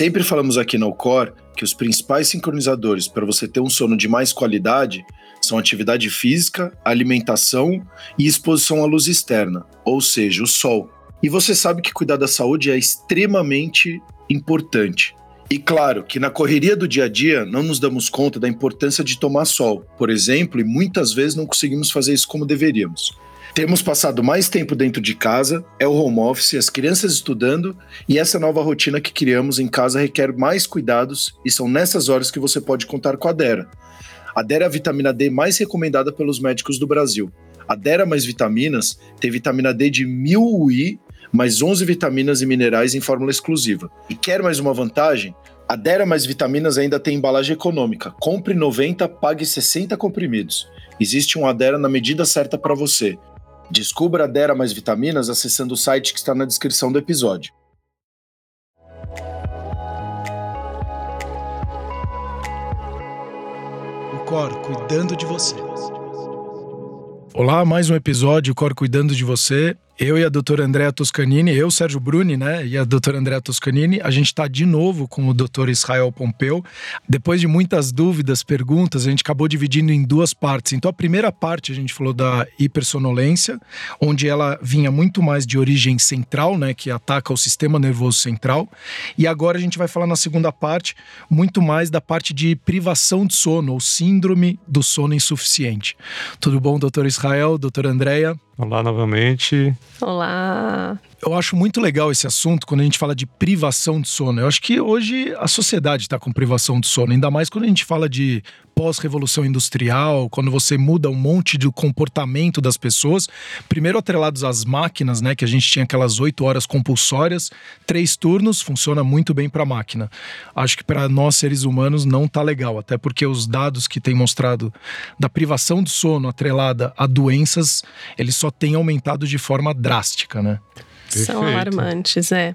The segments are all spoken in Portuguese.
Sempre falamos aqui no Core que os principais sincronizadores para você ter um sono de mais qualidade são atividade física, alimentação e exposição à luz externa, ou seja, o sol. E você sabe que cuidar da saúde é extremamente importante. E claro que na correria do dia a dia não nos damos conta da importância de tomar sol, por exemplo, e muitas vezes não conseguimos fazer isso como deveríamos. Temos passado mais tempo dentro de casa, é o home office, as crianças estudando e essa nova rotina que criamos em casa requer mais cuidados e são nessas horas que você pode contar com a Dera. A Dera é a vitamina D mais recomendada pelos médicos do Brasil. A Dera mais vitaminas tem vitamina D de 1000 UI, mais 11 vitaminas e minerais em fórmula exclusiva. E quer mais uma vantagem? A Dera mais vitaminas ainda tem embalagem econômica. Compre 90, pague 60 comprimidos. Existe um Adera na medida certa para você. Descubra a Dera mais vitaminas acessando o site que está na descrição do episódio. O Cor cuidando de você. Olá, mais um episódio, Cor cuidando de você. Eu e a doutora Andréa Toscanini, eu, Sérgio Bruni, né, e a doutora Andréa Toscanini, a gente está de novo com o doutor Israel Pompeu. Depois de muitas dúvidas, perguntas, a gente acabou dividindo em duas partes. Então, a primeira parte a gente falou da hipersonolência, onde ela vinha muito mais de origem central, né, que ataca o sistema nervoso central. E agora a gente vai falar na segunda parte muito mais da parte de privação de sono, ou síndrome do sono insuficiente. Tudo bom, doutor Israel, doutora Andréa? Olá novamente. Olá. Eu acho muito legal esse assunto quando a gente fala de privação de sono. Eu acho que hoje a sociedade está com privação de sono, ainda mais quando a gente fala de pós-revolução industrial, quando você muda um monte do comportamento das pessoas. Primeiro atrelados às máquinas, né? Que a gente tinha aquelas oito horas compulsórias, três turnos, funciona muito bem para a máquina. Acho que para nós seres humanos não tá legal, até porque os dados que têm mostrado da privação do sono atrelada a doenças, eles só têm aumentado de forma drástica, né? Perfeito. São alarmantes, é.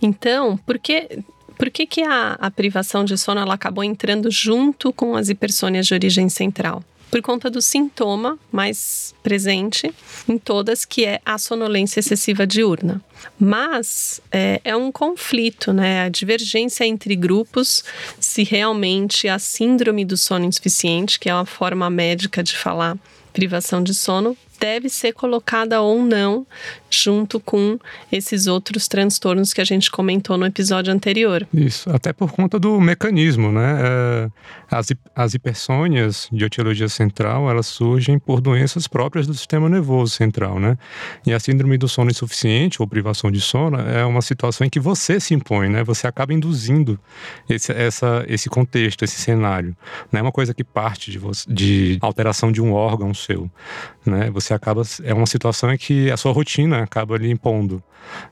Então, por que, por que, que a, a privação de sono ela acabou entrando junto com as hipersônias de origem central? por conta do sintoma mais presente em todas, que é a sonolência excessiva diurna. Mas é, é, um conflito, né? A divergência entre grupos, se realmente a síndrome do sono insuficiente, que é uma forma médica de falar privação de sono, deve ser colocada ou não junto com esses outros transtornos que a gente comentou no episódio anterior. Isso, até por conta do mecanismo, né? É, as, as hipersônias de etiologia central, elas surgem por doenças próprias do sistema nervoso central, né? E a síndrome do sono insuficiente ou privação de sono é uma situação em que você se impõe, né? Você acaba induzindo esse, essa, esse contexto, esse cenário. Não é uma coisa que parte de, você, de alteração de um órgão seu, né? Você acaba... É uma situação em que a sua rotina acaba lhe impondo,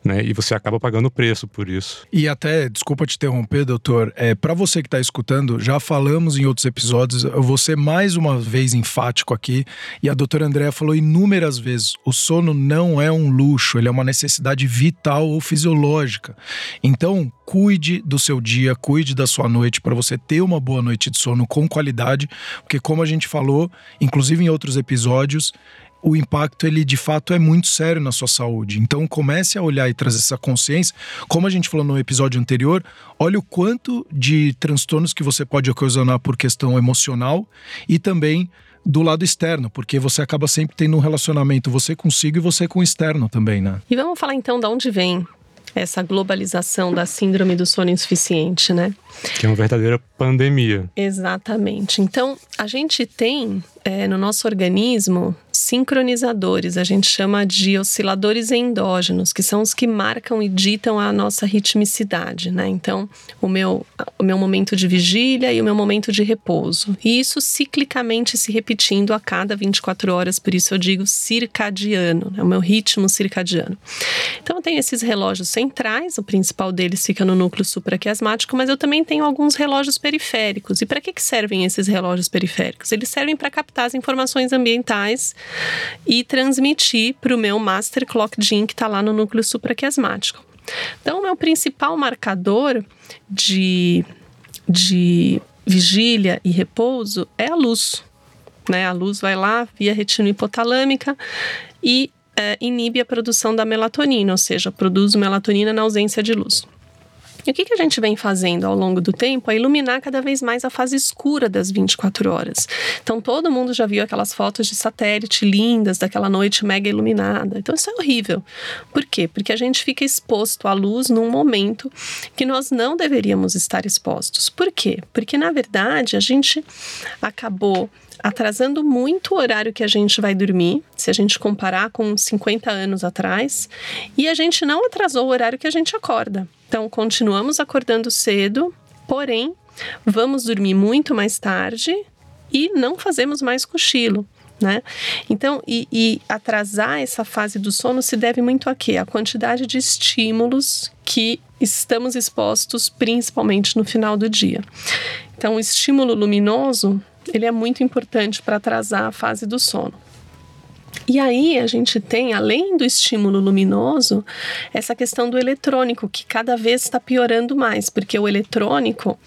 né? E você acaba pagando preço por isso. E até, desculpa te interromper, doutor, é, para você que está escutando, já falamos em outros episódios, eu vou ser mais uma vez enfático aqui, e a doutora Andréa falou inúmeras vezes, o sono não é um luxo, ele é uma necessidade vital ou fisiológica. Então, cuide do seu dia, cuide da sua noite para você ter uma boa noite de sono com qualidade, porque como a gente falou, inclusive em outros episódios, o impacto ele de fato é muito sério na sua saúde. Então comece a olhar e trazer essa consciência. Como a gente falou no episódio anterior, olha o quanto de transtornos que você pode ocasionar por questão emocional e também do lado externo, porque você acaba sempre tendo um relacionamento você consigo e você com o externo também, né? E vamos falar então de onde vem essa globalização da síndrome do sono insuficiente, né? Que é uma verdadeira pandemia. Exatamente. Então, a gente tem é, no nosso organismo sincronizadores, a gente chama de osciladores endógenos, que são os que marcam e ditam a nossa ritmicidade, né? Então, o meu, o meu momento de vigília e o meu momento de repouso. E isso ciclicamente se repetindo a cada 24 horas, por isso eu digo circadiano, né? o meu ritmo circadiano. Então, eu tenho esses relógios centrais, o principal deles fica no núcleo supraquiasmático, mas eu também tenho alguns relógios periféricos. E para que, que servem esses relógios periféricos? Eles servem para captar as informações ambientais e transmitir para o meu Master Clock Gene que está lá no núcleo supraquiasmático. Então, o meu principal marcador de, de vigília e repouso é a luz. Né? A luz vai lá via retina hipotalâmica e é, inibe a produção da melatonina, ou seja, produz melatonina na ausência de luz. E o que, que a gente vem fazendo ao longo do tempo é iluminar cada vez mais a fase escura das 24 horas. Então, todo mundo já viu aquelas fotos de satélite lindas daquela noite mega iluminada. Então, isso é horrível. Por quê? Porque a gente fica exposto à luz num momento que nós não deveríamos estar expostos. Por quê? Porque, na verdade, a gente acabou atrasando muito o horário que a gente vai dormir, se a gente comparar com 50 anos atrás, e a gente não atrasou o horário que a gente acorda. Então, continuamos acordando cedo, porém, vamos dormir muito mais tarde e não fazemos mais cochilo. Né? Então, e, e, atrasar essa fase do sono se deve muito a quê? A quantidade de estímulos que estamos expostos, principalmente no final do dia. Então, o estímulo luminoso ele é muito importante para atrasar a fase do sono. E aí a gente tem, além do estímulo luminoso, essa questão do eletrônico, que cada vez está piorando mais, porque o eletrônico,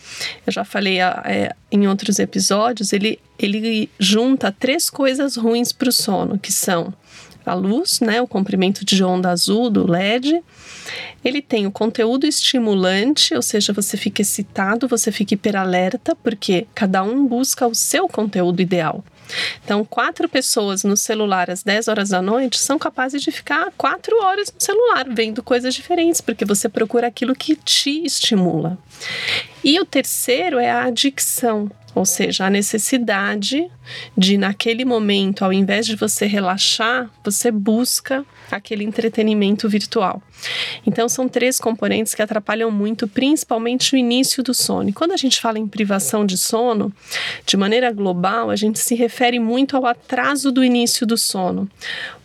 eu já falei é, em outros episódios, ele, ele junta três coisas ruins para o sono, que são a luz, né, o comprimento de onda azul do LED. Ele tem o conteúdo estimulante, ou seja, você fica excitado, você fica hiperalerta, porque cada um busca o seu conteúdo ideal. Então, quatro pessoas no celular às 10 horas da noite são capazes de ficar quatro horas no celular, vendo coisas diferentes, porque você procura aquilo que te estimula. E o terceiro é a adicção, ou seja, a necessidade de, naquele momento, ao invés de você relaxar, você busca aquele entretenimento virtual. Então, são três componentes que atrapalham muito, principalmente o início do sono. E quando a gente fala em privação de sono, de maneira global, a gente se refere muito ao atraso do início do sono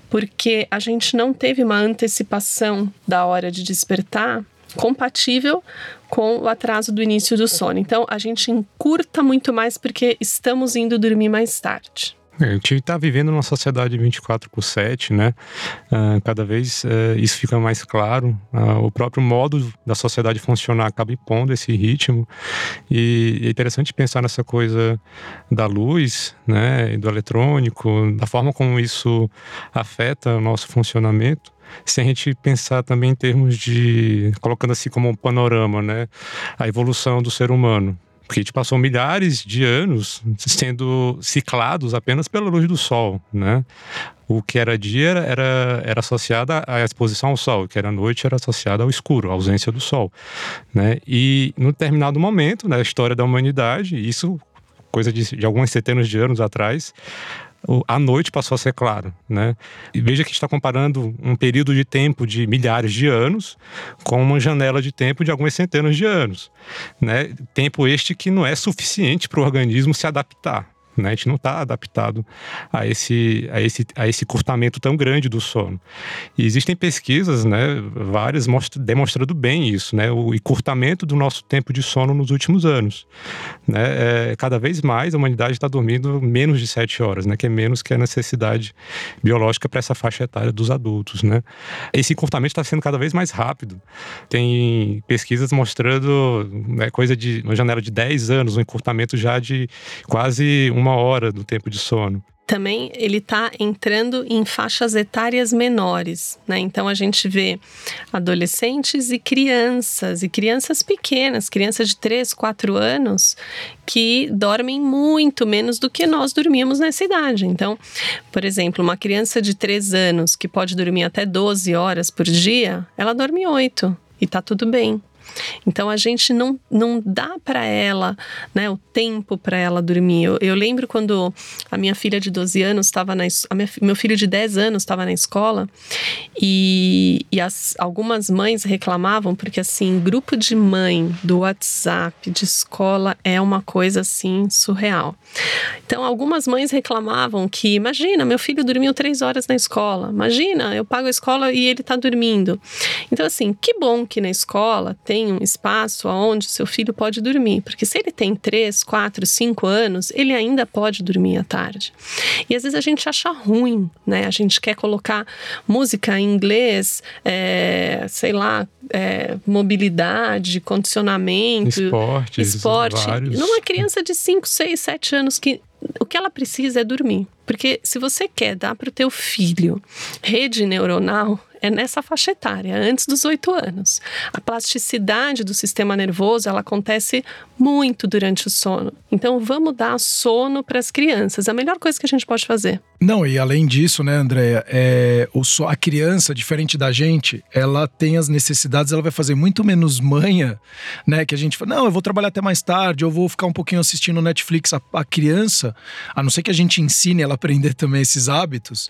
porque a gente não teve uma antecipação da hora de despertar compatível com o atraso do início do sono. Então, a gente encurta muito mais porque estamos indo dormir mais tarde. É, a gente está vivendo numa sociedade 24 por 7, né? Uh, cada vez uh, isso fica mais claro. Uh, o próprio modo da sociedade funcionar acaba impondo esse ritmo. E é interessante pensar nessa coisa da luz, né? Do eletrônico, da forma como isso afeta o nosso funcionamento se a gente pensar também em termos de, colocando assim como um panorama, né, a evolução do ser humano. Porque a gente passou milhares de anos sendo ciclados apenas pela luz do sol, né? O que era dia era, era associado à exposição ao sol, o que era noite era associado ao escuro, à ausência do sol, né? E num determinado momento na história da humanidade, isso coisa de, de algumas centenas de anos atrás, a noite passou a ser clara, né? E veja que está comparando um período de tempo de milhares de anos com uma janela de tempo de algumas centenas de anos, né? Tempo este que não é suficiente para o organismo se adaptar. Né? A gente não está adaptado a esse, a, esse, a esse curtamento tão grande do sono. E existem pesquisas, né, várias, mostra, demonstrando bem isso, né, o encurtamento do nosso tempo de sono nos últimos anos. Né? É, cada vez mais a humanidade está dormindo menos de sete horas, né, que é menos que a necessidade biológica para essa faixa etária dos adultos. Né? Esse encurtamento está sendo cada vez mais rápido. Tem pesquisas mostrando né, coisa de uma janela de 10 anos, um encurtamento já de quase uma uma hora do tempo de sono também ele está entrando em faixas etárias menores, né? Então a gente vê adolescentes e crianças, e crianças pequenas, crianças de 3, 4 anos, que dormem muito menos do que nós dormíamos nessa idade. Então, por exemplo, uma criança de 3 anos que pode dormir até 12 horas por dia, ela dorme 8 e está tudo bem. Então a gente não, não dá para ela né, o tempo para ela dormir. Eu, eu, lembro quando a minha filha de 12 anos estava na minha, meu filho de 10 anos estava na escola e, e as, algumas mães reclamavam porque assim, grupo de mãe do WhatsApp de escola é uma coisa assim surreal. Então algumas mães reclamavam que, imagina, meu filho dormiu três horas na escola. Imagina, eu pago a escola e ele está dormindo. Então assim, que bom que na escola tem tem um espaço onde seu filho pode dormir, porque se ele tem 3, 4, 5 anos, ele ainda pode dormir à tarde. E às vezes a gente acha ruim, né? A gente quer colocar música em inglês, é, sei lá, é, mobilidade, condicionamento, esporte. Vários. Numa criança de 5, 6, 7 anos que o que ela precisa é dormir. Porque se você quer dar para o teu filho rede neuronal, é nessa faixa etária, antes dos oito anos. A plasticidade do sistema nervoso ela acontece muito durante o sono. Então vamos dar sono para as crianças. A melhor coisa que a gente pode fazer. Não, e além disso, né, Andréia, é, o a criança, diferente da gente, ela tem as necessidades, ela vai fazer muito menos manha, né? Que a gente fala, não, eu vou trabalhar até mais tarde, eu vou ficar um pouquinho assistindo Netflix. A, a criança, a não ser que a gente ensine ela a aprender também esses hábitos,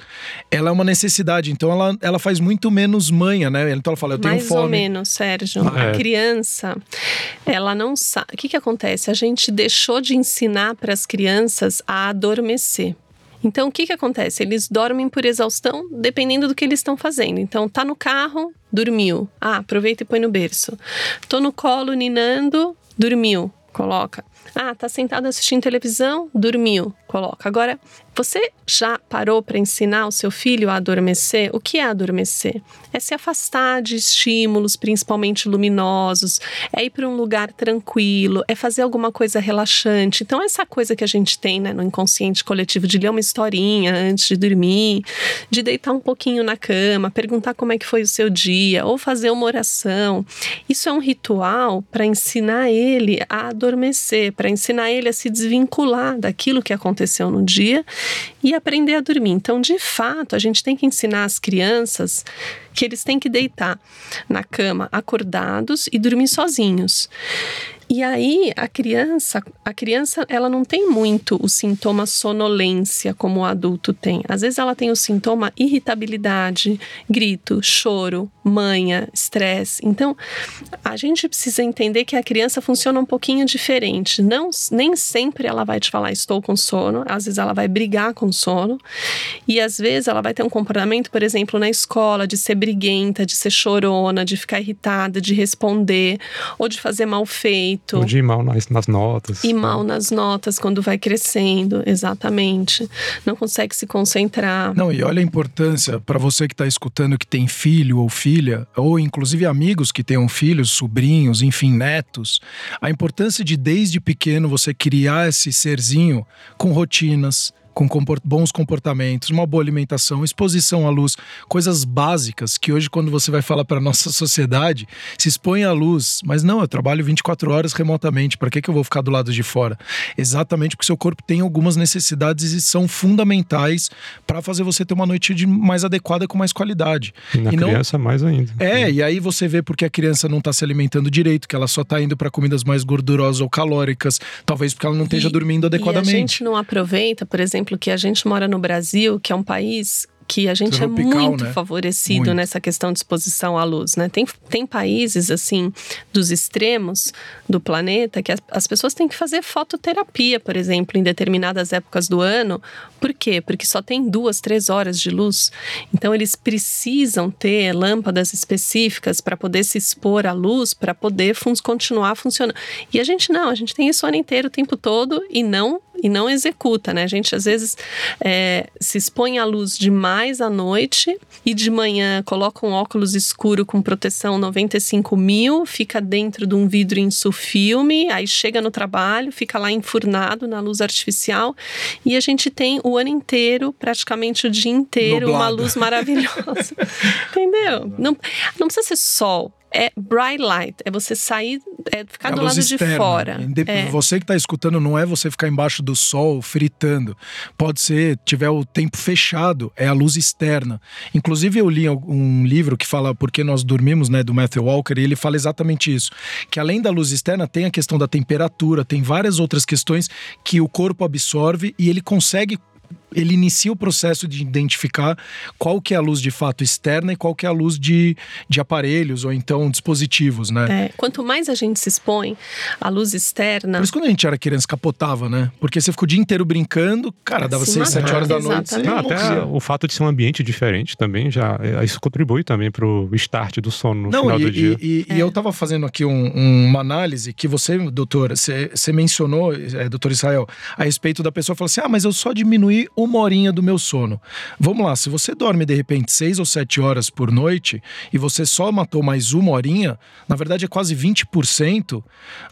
ela é uma necessidade. Então ela, ela faz muito menos manha, né? Então ela fala, eu tenho mais fome. Mais ou menos, Sérgio. É. A criança, ela não sabe. O que, que acontece? A gente deixou de ensinar para as crianças a adormecer. Então, o que, que acontece? Eles dormem por exaustão, dependendo do que eles estão fazendo. Então, tá no carro, dormiu. Ah, aproveita e põe no berço. Tô no colo, ninando, dormiu. Coloca. Ah, tá sentado assistindo televisão, dormiu. Coloca. Agora, você já parou para ensinar o seu filho a adormecer? O que é adormecer? É se afastar de estímulos, principalmente luminosos, é ir para um lugar tranquilo, é fazer alguma coisa relaxante. Então, essa coisa que a gente tem né, no inconsciente coletivo de ler uma historinha antes de dormir, de deitar um pouquinho na cama, perguntar como é que foi o seu dia, ou fazer uma oração. Isso é um ritual para ensinar ele a adormecer, para ensinar ele a se desvincular daquilo que aconteceu no dia e aprender a dormir. Então, de fato, a gente tem que ensinar as crianças que eles têm que deitar na cama acordados e dormir sozinhos. E aí a criança, a criança, ela não tem muito o sintoma sonolência como o adulto tem. Às vezes ela tem o sintoma irritabilidade, grito, choro, manha, estresse. Então, a gente precisa entender que a criança funciona um pouquinho diferente. Não, nem sempre ela vai te falar estou com sono, às vezes ela vai brigar com sono e às vezes ela vai ter um comportamento, por exemplo, na escola de ser briguenta, de ser chorona, de ficar irritada, de responder ou de fazer mal feito ou de ir mal nas, nas notas. E mal nas notas quando vai crescendo, exatamente. Não consegue se concentrar. Não, e olha a importância para você que está escutando que tem filho ou filha, ou inclusive amigos que tenham filhos, sobrinhos, enfim, netos. A importância de desde pequeno você criar esse serzinho com rotinas, com comport bons comportamentos, uma boa alimentação, exposição à luz, coisas básicas que hoje, quando você vai falar para a nossa sociedade, se expõe à luz. Mas não, eu trabalho 24 horas remotamente, para que, que eu vou ficar do lado de fora? Exatamente porque o seu corpo tem algumas necessidades e são fundamentais para fazer você ter uma noite de mais adequada com mais qualidade. E na e criança, não... mais ainda. É, e aí você vê porque a criança não está se alimentando direito, que ela só está indo para comidas mais gordurosas ou calóricas, talvez porque ela não esteja dormindo adequadamente. E a gente não aproveita, por exemplo, exemplo, que a gente mora no Brasil, que é um país que a gente é Tropical, é muito né? favorecido muito. nessa questão de exposição à luz, né? Tem, tem países, assim, dos extremos do planeta que as, as, pessoas têm que fazer fototerapia, por exemplo, em determinadas épocas do ano. Por quê? Porque só tem duas, três horas de luz. Então, eles precisam ter lâmpadas específicas para poder se expor à luz, para poder fun continuar funcionando. E a gente não, a gente tem isso o ano inteiro, o tempo todo, e não e não executa, né? A gente às vezes é, se expõe à luz demais mais à noite e de manhã coloca um óculos escuro com proteção 95 mil, fica dentro de um vidro insufilme, aí chega no trabalho, fica lá enfurnado na luz artificial e a gente tem o ano inteiro, praticamente o dia inteiro, Nublado. uma luz maravilhosa. Entendeu? Não, não precisa ser sol, é bright light, é você sair, é ficar é do lado externa. de fora. É. Você que está escutando, não é você ficar embaixo do sol fritando. Pode ser, tiver o tempo fechado, é a luz externa. Inclusive, eu li um livro que fala Por que nós dormimos, né, do Matthew Walker, e ele fala exatamente isso. Que além da luz externa, tem a questão da temperatura, tem várias outras questões que o corpo absorve e ele consegue ele inicia o processo de identificar qual que é a luz de fato externa e qual que é a luz de, de aparelhos ou então dispositivos, né? É, quanto mais a gente se expõe à luz externa... Por isso quando a gente era criança capotava, né? Porque você ficou o dia inteiro brincando, cara, dava 6, 7 horas da noite. Não, até o fato de ser um ambiente diferente também já... É, isso contribui também para o start do sono no Não, final e, do dia. E, e, é. e eu estava fazendo aqui um, um, uma análise que você, doutora, você, você mencionou, é, doutor Israel, a respeito da pessoa, falou assim, ah, mas eu só diminuí uma horinha do meu sono. Vamos lá, se você dorme de repente seis ou sete horas por noite e você só matou mais uma horinha, na verdade é quase 20%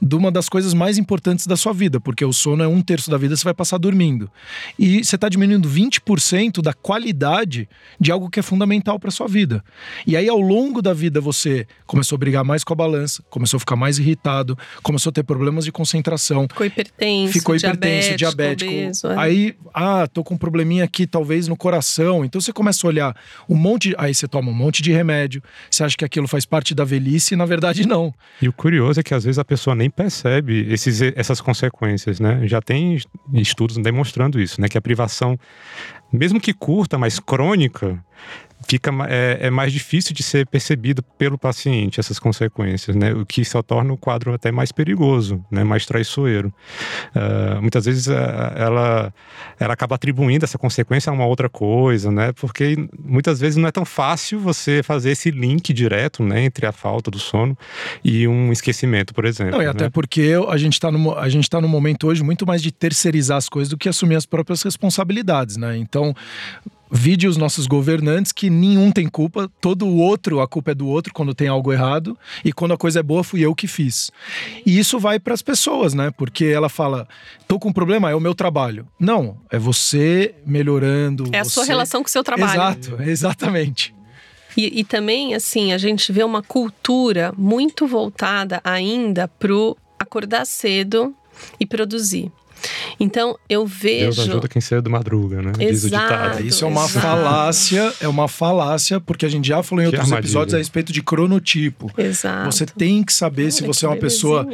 de uma das coisas mais importantes da sua vida, porque o sono é um terço da vida você vai passar dormindo. E você está diminuindo 20% da qualidade de algo que é fundamental para sua vida. E aí, ao longo da vida, você começou a brigar mais com a balança, começou a ficar mais irritado, começou a ter problemas de concentração. Ficou hipertenso, ficou hipertenso, diabético. Obeso, é. Aí, ah, tô com um probleminha aqui, talvez no coração. Então você começa a olhar um monte. Aí você toma um monte de remédio, você acha que aquilo faz parte da velhice e na verdade não. E o curioso é que às vezes a pessoa nem percebe esses, essas consequências, né? Já tem estudos demonstrando isso, né? Que a privação, mesmo que curta, mas crônica, fica é, é, mais difícil de ser percebido pelo paciente essas consequências, né? O que só torna o quadro até mais perigoso, né? Mais traiçoeiro. Uh, muitas vezes uh, ela ela acaba atribuindo essa consequência a uma outra coisa, né? Porque muitas vezes não é tão fácil você fazer esse link direto, né? Entre a falta do sono e um esquecimento, por exemplo. Não, e né? até porque a gente está no a gente tá no momento hoje muito mais de terceirizar as coisas do que assumir as próprias responsabilidades, né? Então Vide os nossos governantes que nenhum tem culpa, todo o outro, a culpa é do outro quando tem algo errado, e quando a coisa é boa, fui eu que fiz. E isso vai para as pessoas, né? Porque ela fala: tô com um problema, é o meu trabalho. Não, é você melhorando. É a você... sua relação com o seu trabalho. Exato, exatamente. E, e também, assim, a gente vê uma cultura muito voltada ainda pro acordar cedo e produzir. Então eu vejo. Deus ajuda quem cedo madruga, né? Exato, Diz o ditado. Isso é uma exato. falácia, é uma falácia, porque a gente já falou em que outros armadilha. episódios a respeito de cronotipo. Exato. Você tem que saber Olha, se você é uma pessoa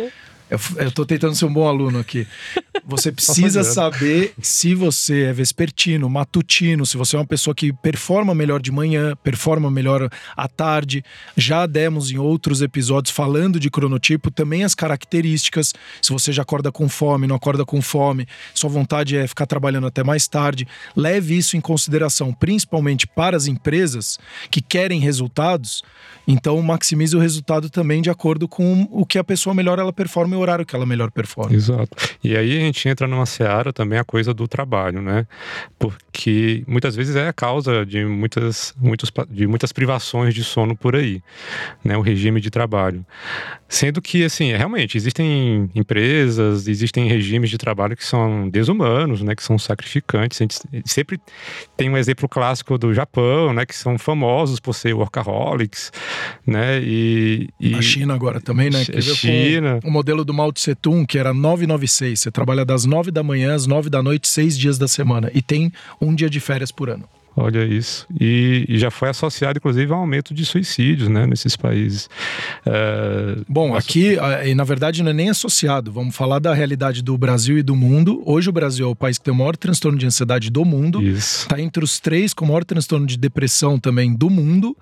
eu, estou tentando ser um bom aluno aqui. Você precisa saber se você é vespertino, matutino, se você é uma pessoa que performa melhor de manhã, performa melhor à tarde. Já demos em outros episódios falando de cronotipo também as características. Se você já acorda com fome, não acorda com fome, sua vontade é ficar trabalhando até mais tarde. Leve isso em consideração, principalmente para as empresas que querem resultados. Então, maximize o resultado também de acordo com o que a pessoa melhor ela performa horário que ela melhor performa. Exato. E aí a gente entra numa seara também a coisa do trabalho, né? Porque muitas vezes é a causa de muitas, muitos, de muitas privações de sono por aí, né? O regime de trabalho. Sendo que, assim, realmente, existem empresas, existem regimes de trabalho que são desumanos, né? Que são sacrificantes. A gente sempre tem um exemplo clássico do Japão, né? Que são famosos por ser workaholics, né? E, e... A China agora também, né? A China. O modelo do Mao Tse que era 996. Você trabalha das 9 da manhã às 9 da noite, seis dias da semana. E tem um dia de férias por ano. Olha isso. E, e, já foi associado, inclusive, a um aumento de suicídios né, nesses países. É... Bom, aqui, e na verdade, não é nem associado. Vamos falar da realidade do Brasil e do mundo. Hoje, o Brasil é o país que tem o maior transtorno de ansiedade do mundo. Está entre os três com o maior transtorno de depressão também do mundo.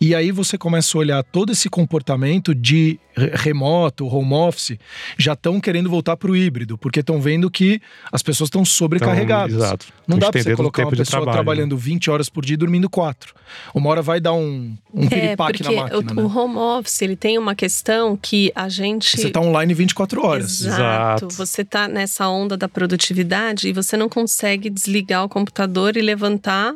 E aí você começa a olhar todo esse comportamento de remoto, home office, já estão querendo voltar para o híbrido, porque estão vendo que as pessoas estão sobrecarregadas. Então, exato. Não dá para você colocar uma pessoa trabalho, trabalhando 20 20 horas por dia dormindo 4. Uma hora vai dar um, um é, na máquina. O, né? o home office ele tem uma questão que a gente. Você está online 24 horas. Exato. Exato. Você está nessa onda da produtividade e você não consegue desligar o computador e levantar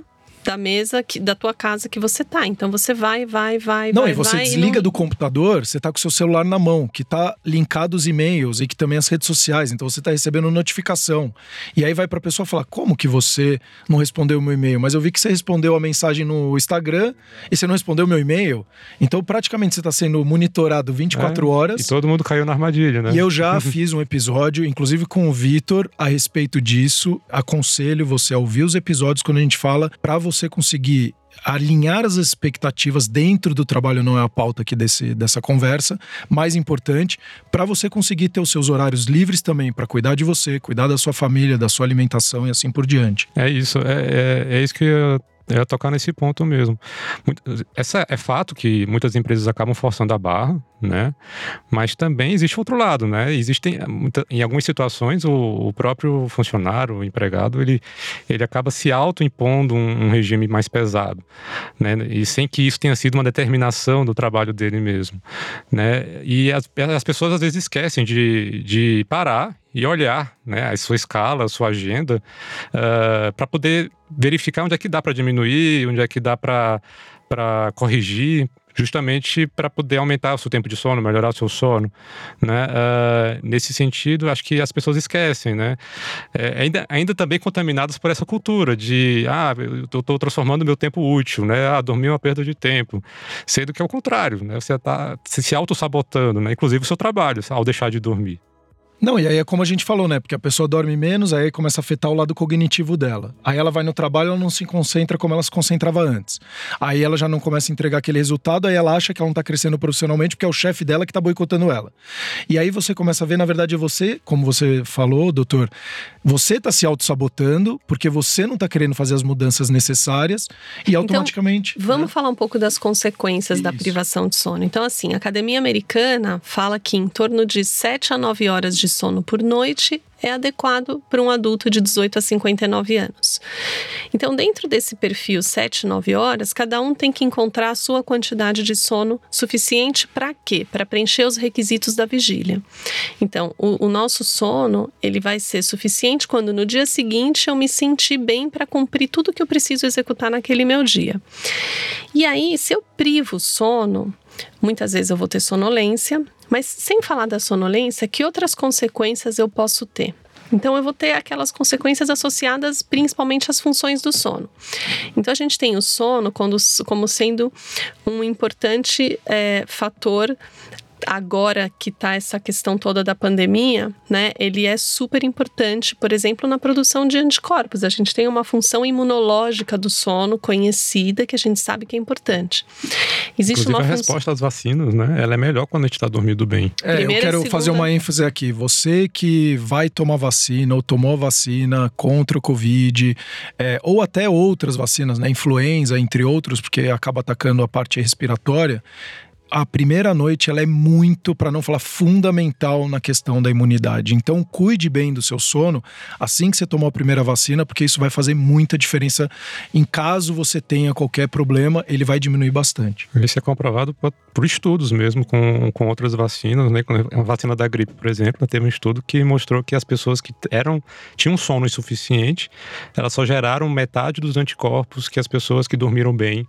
da mesa que, da tua casa que você tá. Então você vai, vai, vai, não, vai. e você vai, desliga e não... do computador, você tá com o seu celular na mão, que tá linkado os e-mails e que também as redes sociais. Então você tá recebendo notificação. E aí vai pra pessoa falar: como que você não respondeu o meu e-mail? Mas eu vi que você respondeu a mensagem no Instagram e você não respondeu o meu e-mail. Então praticamente você tá sendo monitorado 24 é, horas. E todo mundo caiu na armadilha, né? E eu já fiz um episódio, inclusive com o Vitor, a respeito disso. Aconselho você a ouvir os episódios quando a gente fala para você conseguir alinhar as expectativas dentro do trabalho não é a pauta aqui desse, dessa conversa. Mais importante, para você conseguir ter os seus horários livres também, para cuidar de você, cuidar da sua família, da sua alimentação e assim por diante. É isso, é, é, é isso que eu ia tocar nesse ponto mesmo. Essa é fato que muitas empresas acabam forçando a barra, né? Mas também existe outro lado, né? Existem em algumas situações o, o próprio funcionário, o empregado, ele, ele acaba se autoimpondo um, um regime mais pesado, né? E sem que isso tenha sido uma determinação do trabalho dele mesmo, né? E as, as pessoas às vezes esquecem de, de parar e olhar né, a sua escala, a sua agenda, uh, para poder verificar onde é que dá para diminuir, onde é que dá para corrigir, justamente para poder aumentar o seu tempo de sono, melhorar o seu sono, né? Uh, nesse sentido, acho que as pessoas esquecem, né? É, ainda, ainda também contaminadas por essa cultura de, ah, eu estou transformando meu tempo útil, né? Ah, dormir é uma perda de tempo, sendo que é o contrário, né? Você está se, se auto-sabotando, né? Inclusive o seu trabalho, ao deixar de dormir. Não, e aí é como a gente falou, né? Porque a pessoa dorme menos, aí começa a afetar o lado cognitivo dela. Aí ela vai no trabalho, ela não se concentra como ela se concentrava antes. Aí ela já não começa a entregar aquele resultado, aí ela acha que ela não tá crescendo profissionalmente porque é o chefe dela que tá boicotando ela. E aí você começa a ver, na verdade, é você, como você falou, doutor, você tá se auto-sabotando porque você não tá querendo fazer as mudanças necessárias e então, automaticamente. Então, vamos né? falar um pouco das consequências Isso. da privação de sono. Então, assim, a Academia Americana fala que em torno de 7 a 9 horas de de sono por noite é adequado para um adulto de 18 a 59 anos. Então, dentro desse perfil 7, 9 horas, cada um tem que encontrar a sua quantidade de sono suficiente para quê? Para preencher os requisitos da vigília. Então, o, o, nosso sono, ele vai ser suficiente quando no dia seguinte eu me sentir bem para cumprir tudo que eu preciso executar naquele meu dia. E aí, se eu privo o sono, muitas vezes eu vou ter sonolência, mas sem falar da sonolência, que outras consequências eu posso ter? Então, eu vou ter aquelas consequências associadas principalmente às funções do sono. Então, a gente tem o sono como sendo um importante é, fator agora que está essa questão toda da pandemia, né, ele é super importante, por exemplo, na produção de anticorpos. A gente tem uma função imunológica do sono conhecida que a gente sabe que é importante. Existe Inclusive, uma a resposta às vacinas, né, ela é melhor quando a gente está dormindo bem. É, Primeira, eu quero segunda... fazer uma ênfase aqui. Você que vai tomar vacina ou tomou vacina contra o Covid, é, ou até outras vacinas, né, influenza, entre outros, porque acaba atacando a parte respiratória, a primeira noite ela é muito, para não falar fundamental na questão da imunidade. Então, cuide bem do seu sono assim que você tomou a primeira vacina, porque isso vai fazer muita diferença. Em caso você tenha qualquer problema, ele vai diminuir bastante. Isso é comprovado por, por estudos mesmo com, com outras vacinas, né? A vacina da gripe, por exemplo, teve um estudo que mostrou que as pessoas que eram tinham sono insuficiente, elas só geraram metade dos anticorpos que as pessoas que dormiram bem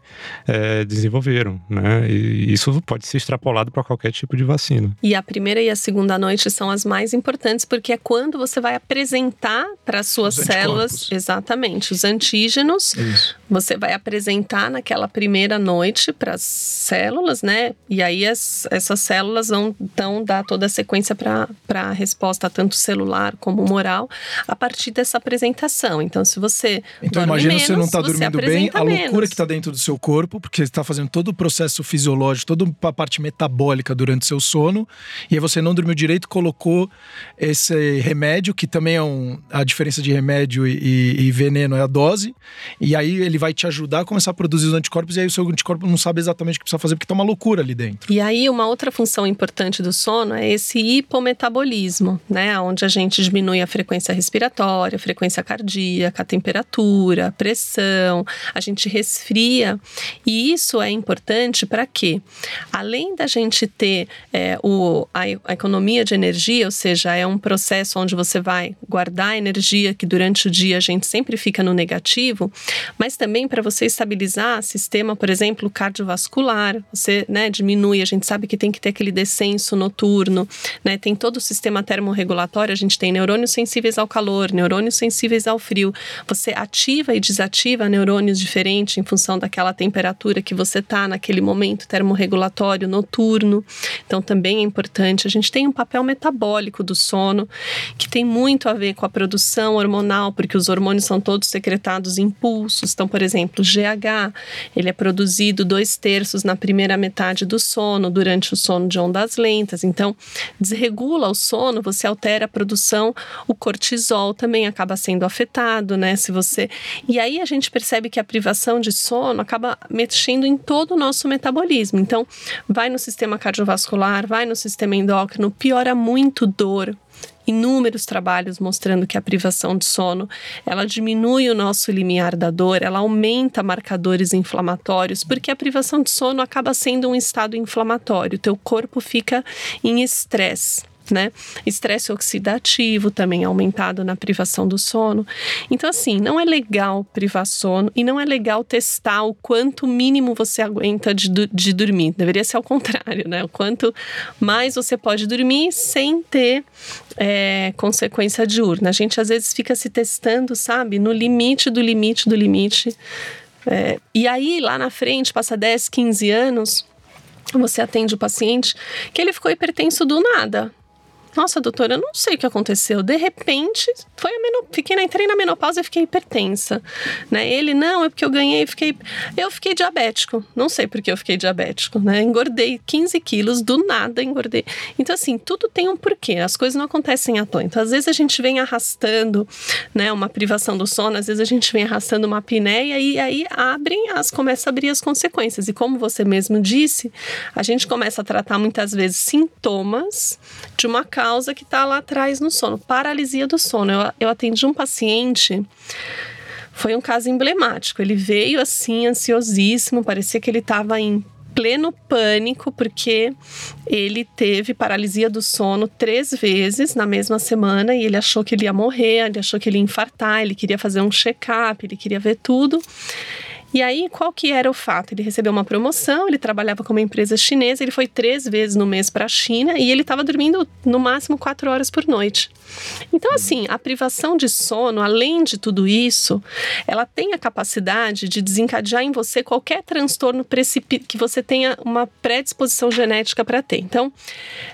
é, desenvolveram, né? E isso pode ser extrapolado para qualquer tipo de vacina. E a primeira e a segunda noite são as mais importantes, porque é quando você vai apresentar para as suas células, exatamente, os antígenos. Isso. Você vai apresentar naquela primeira noite para as células, né? E aí as, essas células vão então dar toda a sequência para a resposta, tanto celular como moral, a partir dessa apresentação. Então, se você. Então, imagina menos, você não está dormindo bem, a loucura menos. que está dentro do seu corpo, porque você está fazendo todo o processo fisiológico, todo a parte metabólica durante seu sono, e aí você não dormiu direito, colocou esse remédio, que também é um, a diferença de remédio e, e, veneno é a dose, e aí ele vai te ajudar a começar a produzir os anticorpos, e aí o seu anticorpo não sabe exatamente o que precisa fazer, porque tá uma loucura ali dentro. E aí uma outra função importante do sono é esse hipometabolismo, né, onde a gente diminui a frequência respiratória, a frequência cardíaca, a temperatura, a pressão, a gente resfria, e isso é importante para quê? Além da gente ter é, o, a, a, economia de energia, ou seja, é um processo onde você vai guardar energia que durante o dia a gente sempre fica no negativo, mas também para você estabilizar sistema, por exemplo, cardiovascular, você né, diminui, a gente sabe que tem que ter aquele descenso noturno, né, tem todo o sistema termorregulatório, a gente tem neurônios sensíveis ao calor, neurônios sensíveis ao frio, você ativa e desativa neurônios diferentes em função daquela temperatura que você está naquele momento termorregulatório respiratório noturno. Então, também é importante. A gente tem um papel metabólico do sono, que tem muito a ver com a produção hormonal, porque os hormônios são todos secretados em pulsos. Então, por exemplo, o GH, ele é produzido dois terços na primeira metade do sono, durante o sono de ondas lentas. Então, desregula o sono, você altera a produção, o cortisol também acaba sendo afetado, né? Se você. E aí a gente percebe que a privação de sono acaba mexendo em todo o nosso metabolismo. Então, vai no sistema cardiovascular, vai no sistema endócrino, piora muito dor, inúmeros trabalhos mostrando que a privação de sono ela diminui o nosso limiar da dor, ela aumenta marcadores inflamatórios, porque a privação de sono acaba sendo um estado inflamatório, teu corpo fica em estresse. Né? Estresse oxidativo também aumentado na privação do sono. Então, assim, não é legal privar sono e não é legal testar o quanto mínimo você aguenta de, de dormir. Deveria ser ao contrário, né? O quanto mais você pode dormir sem ter é, consequência diurna. A gente às vezes fica se testando, sabe? No limite do limite do limite. É, e aí, lá na frente, passa 10, 15 anos, você atende o paciente que ele ficou hipertenso do nada. Nossa, doutora, eu não sei o que aconteceu. De repente, foi a menop... fiquei na entrei na menopausa e fiquei hipertensa, né? Ele não, é porque eu ganhei, fiquei eu fiquei diabético. Não sei porque eu fiquei diabético, né? Engordei 15 quilos do nada, engordei. Então assim, tudo tem um porquê. As coisas não acontecem à toa. Então às vezes a gente vem arrastando, né, uma privação do sono, às vezes a gente vem arrastando uma apneia e aí abrem as começa a abrir as consequências. E como você mesmo disse, a gente começa a tratar muitas vezes sintomas de uma que está lá atrás no sono, paralisia do sono. Eu, eu atendi um paciente foi um caso emblemático. Ele veio assim, ansiosíssimo, parecia que ele estava em pleno pânico, porque ele teve paralisia do sono três vezes na mesma semana e ele achou que ele ia morrer, ele achou que ele ia infartar, ele queria fazer um check-up, ele queria ver tudo. E aí, qual que era o fato? Ele recebeu uma promoção, ele trabalhava com uma empresa chinesa, ele foi três vezes no mês para a China e ele estava dormindo no máximo quatro horas por noite. Então, assim, a privação de sono, além de tudo isso, ela tem a capacidade de desencadear em você qualquer transtorno que você tenha uma predisposição genética para ter. Então,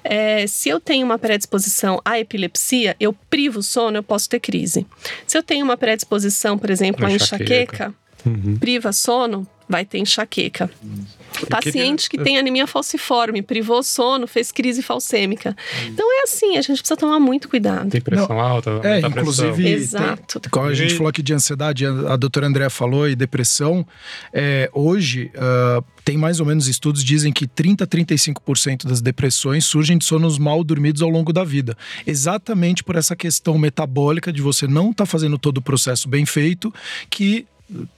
é, se eu tenho uma predisposição à epilepsia, eu privo o sono, eu posso ter crise. Se eu tenho uma predisposição, por exemplo, à enxaqueca uhum. priva sono, vai ter enxaqueca. Paciente que tem anemia falciforme, privou sono, fez crise falcêmica. Então é assim, a gente precisa tomar muito cuidado. Tem pressão Não, alta, é, inclusive, Exato. Tem, como a gente falou aqui de ansiedade, a, a doutora André falou, e depressão, é, hoje uh, tem mais ou menos estudos dizem que 30 a 35% das depressões surgem de sonos mal dormidos ao longo da vida. Exatamente por essa questão metabólica de você não estar tá fazendo todo o processo bem feito, que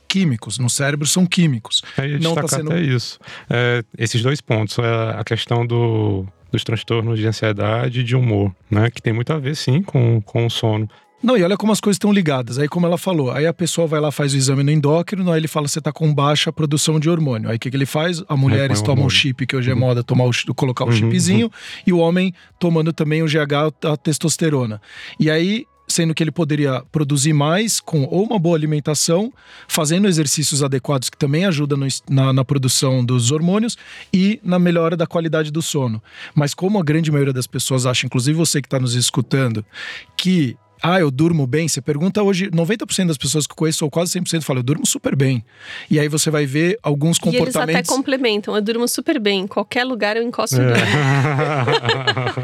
químicos, no cérebro são químicos. É, não está sendo... até isso. É, esses dois pontos, é a questão do, dos transtornos de ansiedade e de humor, né? Que tem muito a ver, sim, com, com o sono. Não, e olha como as coisas estão ligadas. Aí, como ela falou, aí a pessoa vai lá, faz o exame no endócrino, aí ele fala você está com baixa produção de hormônio. Aí o que, que ele faz? A mulheres tomam o chip, que hoje é uhum. moda tomar o, colocar o uhum, chipzinho, uhum. e o homem tomando também o GH, a testosterona. E aí sendo que ele poderia produzir mais com ou uma boa alimentação, fazendo exercícios adequados que também ajudam na, na, produção dos hormônios e na melhora da qualidade do sono. Mas como a grande maioria das pessoas acha, inclusive você que está nos escutando, que ah, eu durmo bem. Você pergunta hoje, 90% das pessoas que eu conheço, ou quase 100%, falam, eu durmo super bem. E aí você vai ver alguns comportamentos. E eles até complementam, eu durmo super bem. Em qualquer lugar eu encosto é.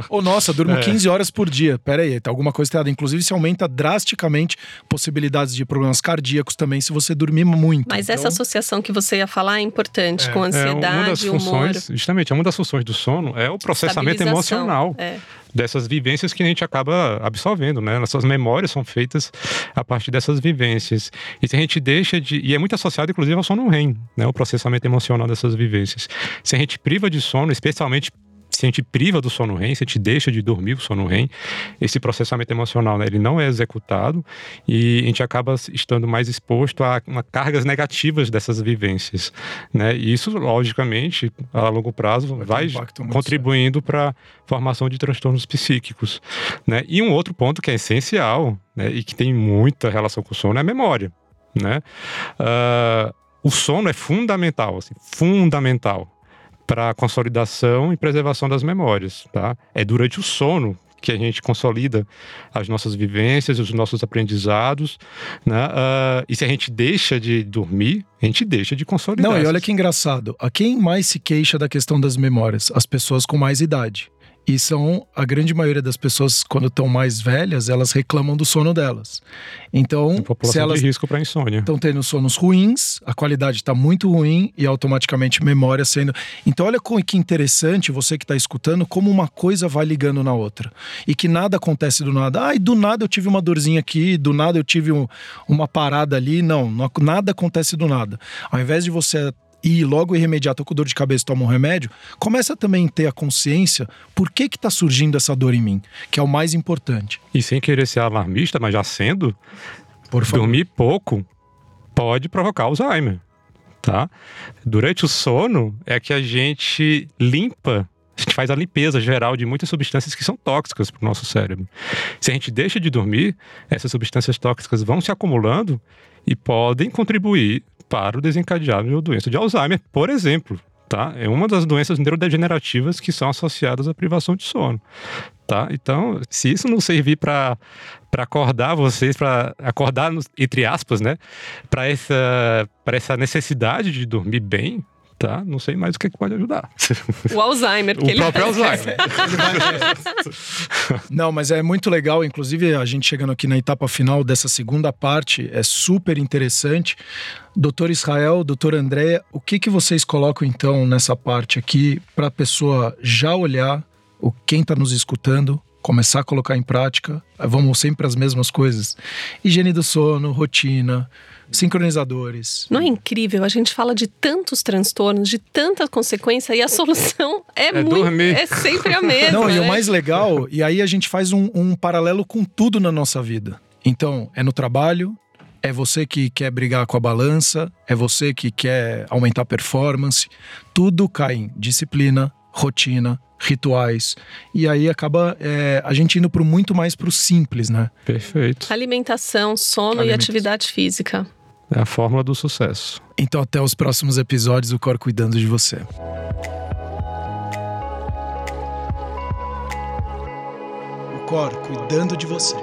Ou nossa, eu durmo é. 15 horas por dia. Pera aí, tá alguma coisa errada. Inclusive, se aumenta drasticamente possibilidades de problemas cardíacos também se você dormir muito. Mas então... essa associação que você ia falar é importante, é. com ansiedade, é, uma das funções, humor. Justamente, uma das funções do sono é o processamento emocional. É dessas vivências que a gente acaba absorvendo, né? Nossas memórias são feitas a partir dessas vivências. E se a gente deixa de. E é muito associado, inclusive, ao sono REM, né? O processamento emocional dessas vivências. Se a gente priva de sono, especialmente se a gente priva do sono REM, se a gente deixa de dormir o sono REM, esse processamento emocional né, ele não é executado e a gente acaba estando mais exposto a uma, cargas negativas dessas vivências. Né? E isso, logicamente, a longo prazo, vai, vai um contribuindo para a formação de transtornos psíquicos. Né? E um outro ponto que é essencial né, e que tem muita relação com o sono é a memória. Né? Uh, o sono é fundamental, assim, fundamental para a consolidação e preservação das memórias. Tá? É durante o sono que a gente consolida as nossas vivências, os nossos aprendizados, né? Uh, e se a gente deixa de dormir, a gente deixa de consolidar. Não, e olha que engraçado. A quem mais se queixa da questão das memórias? As pessoas com mais idade. E são a grande maioria das pessoas, quando estão mais velhas, elas reclamam do sono delas. Então, se elas de risco para insônia. Estão tendo sonos ruins, a qualidade está muito ruim e automaticamente memória sendo. Então, olha que interessante você que está escutando como uma coisa vai ligando na outra e que nada acontece do nada. Ah, e do nada eu tive uma dorzinha aqui, do nada eu tive um, uma parada ali. Não, não, nada acontece do nada. Ao invés de você e logo irremediato com dor de cabeça toma um remédio, começa também a ter a consciência por que que tá surgindo essa dor em mim, que é o mais importante. E sem querer ser alarmista, mas já sendo, Por favor. dormir pouco pode provocar Alzheimer, tá? Durante o sono é que a gente limpa, a gente faz a limpeza geral de muitas substâncias que são tóxicas para o nosso cérebro. Se a gente deixa de dormir, essas substâncias tóxicas vão se acumulando e podem contribuir para o desencadear de uma doença de Alzheimer, por exemplo. Tá? É uma das doenças neurodegenerativas que são associadas à privação de sono. Tá? Então, se isso não servir para acordar vocês, para acordar, entre aspas, né? Para essa, pra essa necessidade de dormir bem, tá? Não sei mais o que, é que pode ajudar. O Alzheimer. o próprio Alzheimer. Não, mas é muito legal, inclusive a gente chegando aqui na etapa final dessa segunda parte, é super interessante. Doutor Israel, doutor Andréia, o que, que vocês colocam então nessa parte aqui para a pessoa já olhar o quem está nos escutando, começar a colocar em prática? Vamos sempre as mesmas coisas: higiene do sono, rotina, sincronizadores. Não é incrível? A gente fala de tantos transtornos, de tanta consequência, e a solução é, É muito. dormir. É sempre a mesma. Não, e o né? mais legal, e aí a gente faz um, um paralelo com tudo na nossa vida. Então, é no trabalho, é você que quer brigar com a balança, é você que quer aumentar a performance. Tudo cai em disciplina, rotina, rituais. E aí acaba é, a gente indo pro muito mais pro simples, né? Perfeito. Alimentação, sono e Alimentação. atividade física. É a fórmula do sucesso. Então, até os próximos episódios, o Cor cuidando de você. O Cor cuidando de você.